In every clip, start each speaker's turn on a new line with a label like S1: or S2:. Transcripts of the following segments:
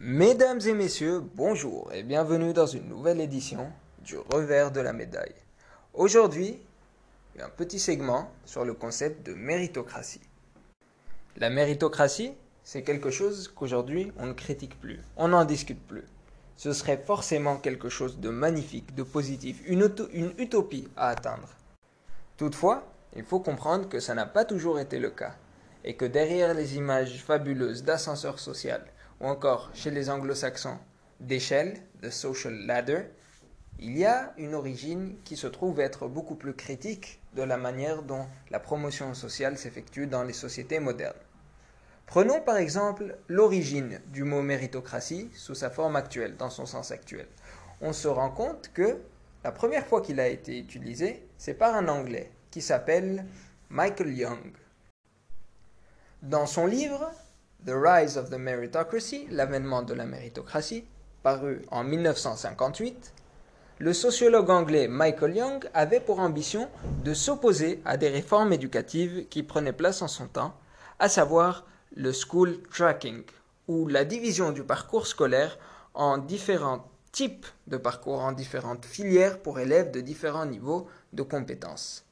S1: Mesdames et messieurs, bonjour et bienvenue dans une nouvelle édition du revers de la médaille. Aujourd'hui, un petit segment sur le concept de méritocratie. La méritocratie, c'est quelque chose qu'aujourd'hui on ne critique plus, on n'en discute plus. Ce serait forcément quelque chose de magnifique, de positif, une, utopie à atteindre. Toutefois, il faut comprendre que ça n'a pas toujours été le cas, et que derrière les images fabuleuses d'ascenseur social, ou encore chez les anglo-saxons d'échelle, de social ladder, il y a une origine qui se trouve être beaucoup plus critique de la manière dont la promotion sociale s'effectue dans les sociétés modernes. Prenons par exemple l'origine du mot méritocratie sous sa forme actuelle, dans son sens actuel. On se rend compte que la première fois qu'il a été utilisé, c'est par un Anglais qui s'appelle Michael Young. Dans son livre The Rise of the Meritocracy, l'avènement de la méritocratie, paru en 1958, le sociologue anglais Michael Young avait pour ambition de s'opposer à des réformes éducatives qui prenaient place en son temps, à savoir le school tracking, ou la division du parcours scolaire en différents types de parcours, en différentes filières pour élèves de différents niveaux de compétences.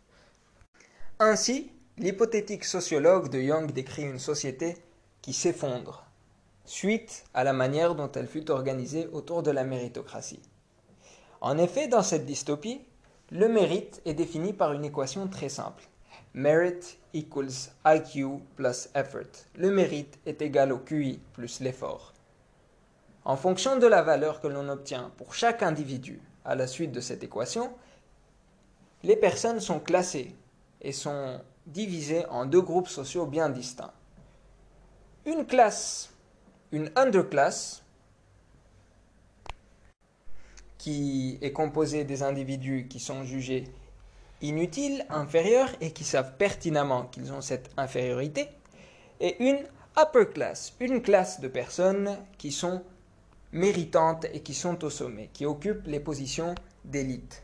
S1: Ainsi, l'hypothétique sociologue de Young décrit une société qui s'effondre suite à la manière dont elle fut organisée autour de la méritocratie. En effet, dans cette dystopie, le mérite est défini par une équation très simple. Merit equals IQ plus effort. Le mérite est égal au QI plus l'effort. En fonction de la valeur que l'on obtient pour chaque individu à la suite de cette équation, les personnes sont classées et sont divisées en deux groupes sociaux bien distincts une classe, une underclass, qui est composée des individus qui sont jugés inutiles, inférieurs et qui savent pertinemment qu'ils ont cette infériorité, et une upper class, une classe de personnes qui sont méritantes et qui sont au sommet, qui occupent les positions d'élite.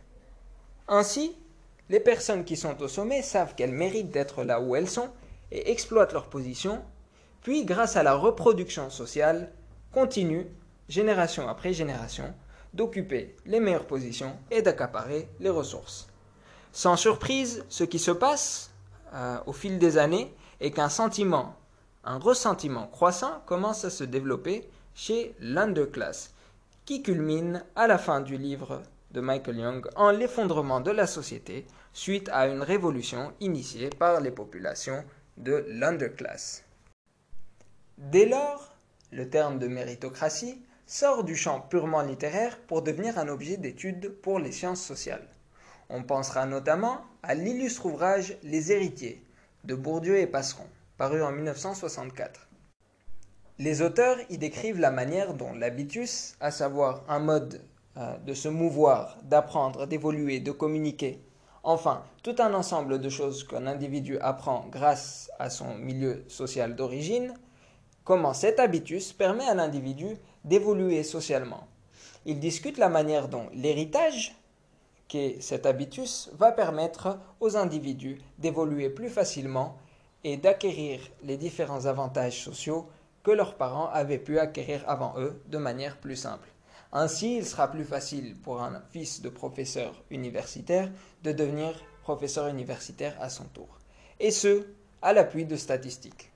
S1: Ainsi, les personnes qui sont au sommet savent qu'elles méritent d'être là où elles sont et exploitent leur position puis grâce à la reproduction sociale, continue, génération après génération, d'occuper les meilleures positions et d'accaparer les ressources. Sans surprise, ce qui se passe euh, au fil des années est qu'un sentiment, un ressentiment croissant commence à se développer chez l'underclass, qui culmine à la fin du livre de Michael Young en l'effondrement de la société suite à une révolution initiée par les populations de l'underclass. Dès lors, le terme de méritocratie sort du champ purement littéraire pour devenir un objet d'étude pour les sciences sociales. On pensera notamment à l'illustre ouvrage Les héritiers de Bourdieu et Passeron, paru en 1964. Les auteurs y décrivent la manière dont l'habitus, à savoir un mode euh, de se mouvoir, d'apprendre, d'évoluer, de communiquer, enfin tout un ensemble de choses qu'un individu apprend grâce à son milieu social d'origine, comment cet habitus permet à l'individu d'évoluer socialement. Il discute la manière dont l'héritage qu'est cet habitus va permettre aux individus d'évoluer plus facilement et d'acquérir les différents avantages sociaux que leurs parents avaient pu acquérir avant eux de manière plus simple. Ainsi, il sera plus facile pour un fils de professeur universitaire de devenir professeur universitaire à son tour. Et ce, à l'appui de statistiques.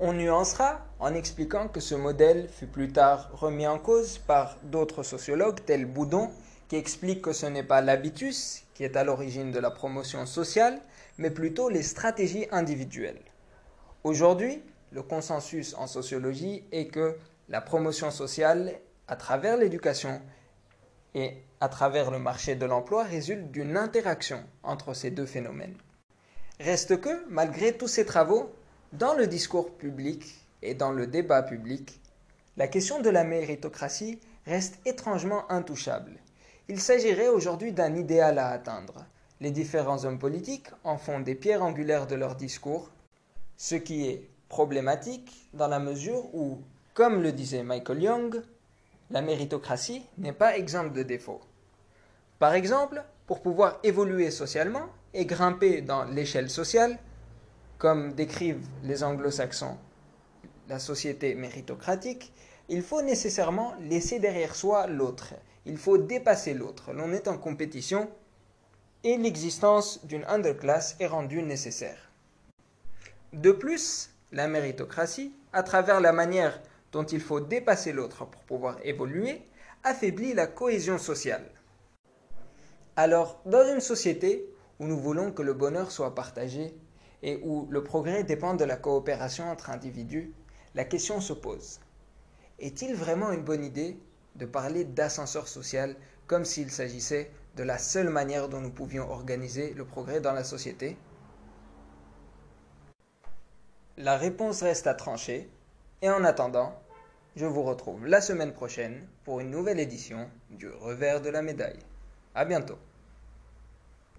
S1: On nuancera en expliquant que ce modèle fut plus tard remis en cause par d'autres sociologues tels Boudon, qui expliquent que ce n'est pas l'habitus qui est à l'origine de la promotion sociale, mais plutôt les stratégies individuelles. Aujourd'hui, le consensus en sociologie est que la promotion sociale, à travers l'éducation et à travers le marché de l'emploi, résulte d'une interaction entre ces deux phénomènes. Reste que, malgré tous ces travaux, dans le discours public et dans le débat public, la question de la méritocratie reste étrangement intouchable. Il s'agirait aujourd'hui d'un idéal à atteindre. Les différents hommes politiques en font des pierres angulaires de leur discours, ce qui est problématique dans la mesure où, comme le disait Michael Young, la méritocratie n'est pas exempte de défauts. Par exemple, pour pouvoir évoluer socialement et grimper dans l'échelle sociale, comme décrivent les anglo-saxons la société méritocratique, il faut nécessairement laisser derrière soi l'autre. Il faut dépasser l'autre. L'on est en compétition et l'existence d'une underclass est rendue nécessaire. De plus, la méritocratie, à travers la manière dont il faut dépasser l'autre pour pouvoir évoluer, affaiblit la cohésion sociale. Alors, dans une société où nous voulons que le bonheur soit partagé et où le progrès dépend de la coopération entre individus, la question se pose. Est-il vraiment une bonne idée de parler d'ascenseur social comme s'il s'agissait de la seule manière dont nous pouvions organiser le progrès dans la société? La réponse reste à trancher, et en attendant, je vous retrouve la semaine prochaine pour une nouvelle édition du revers de la médaille. À bientôt.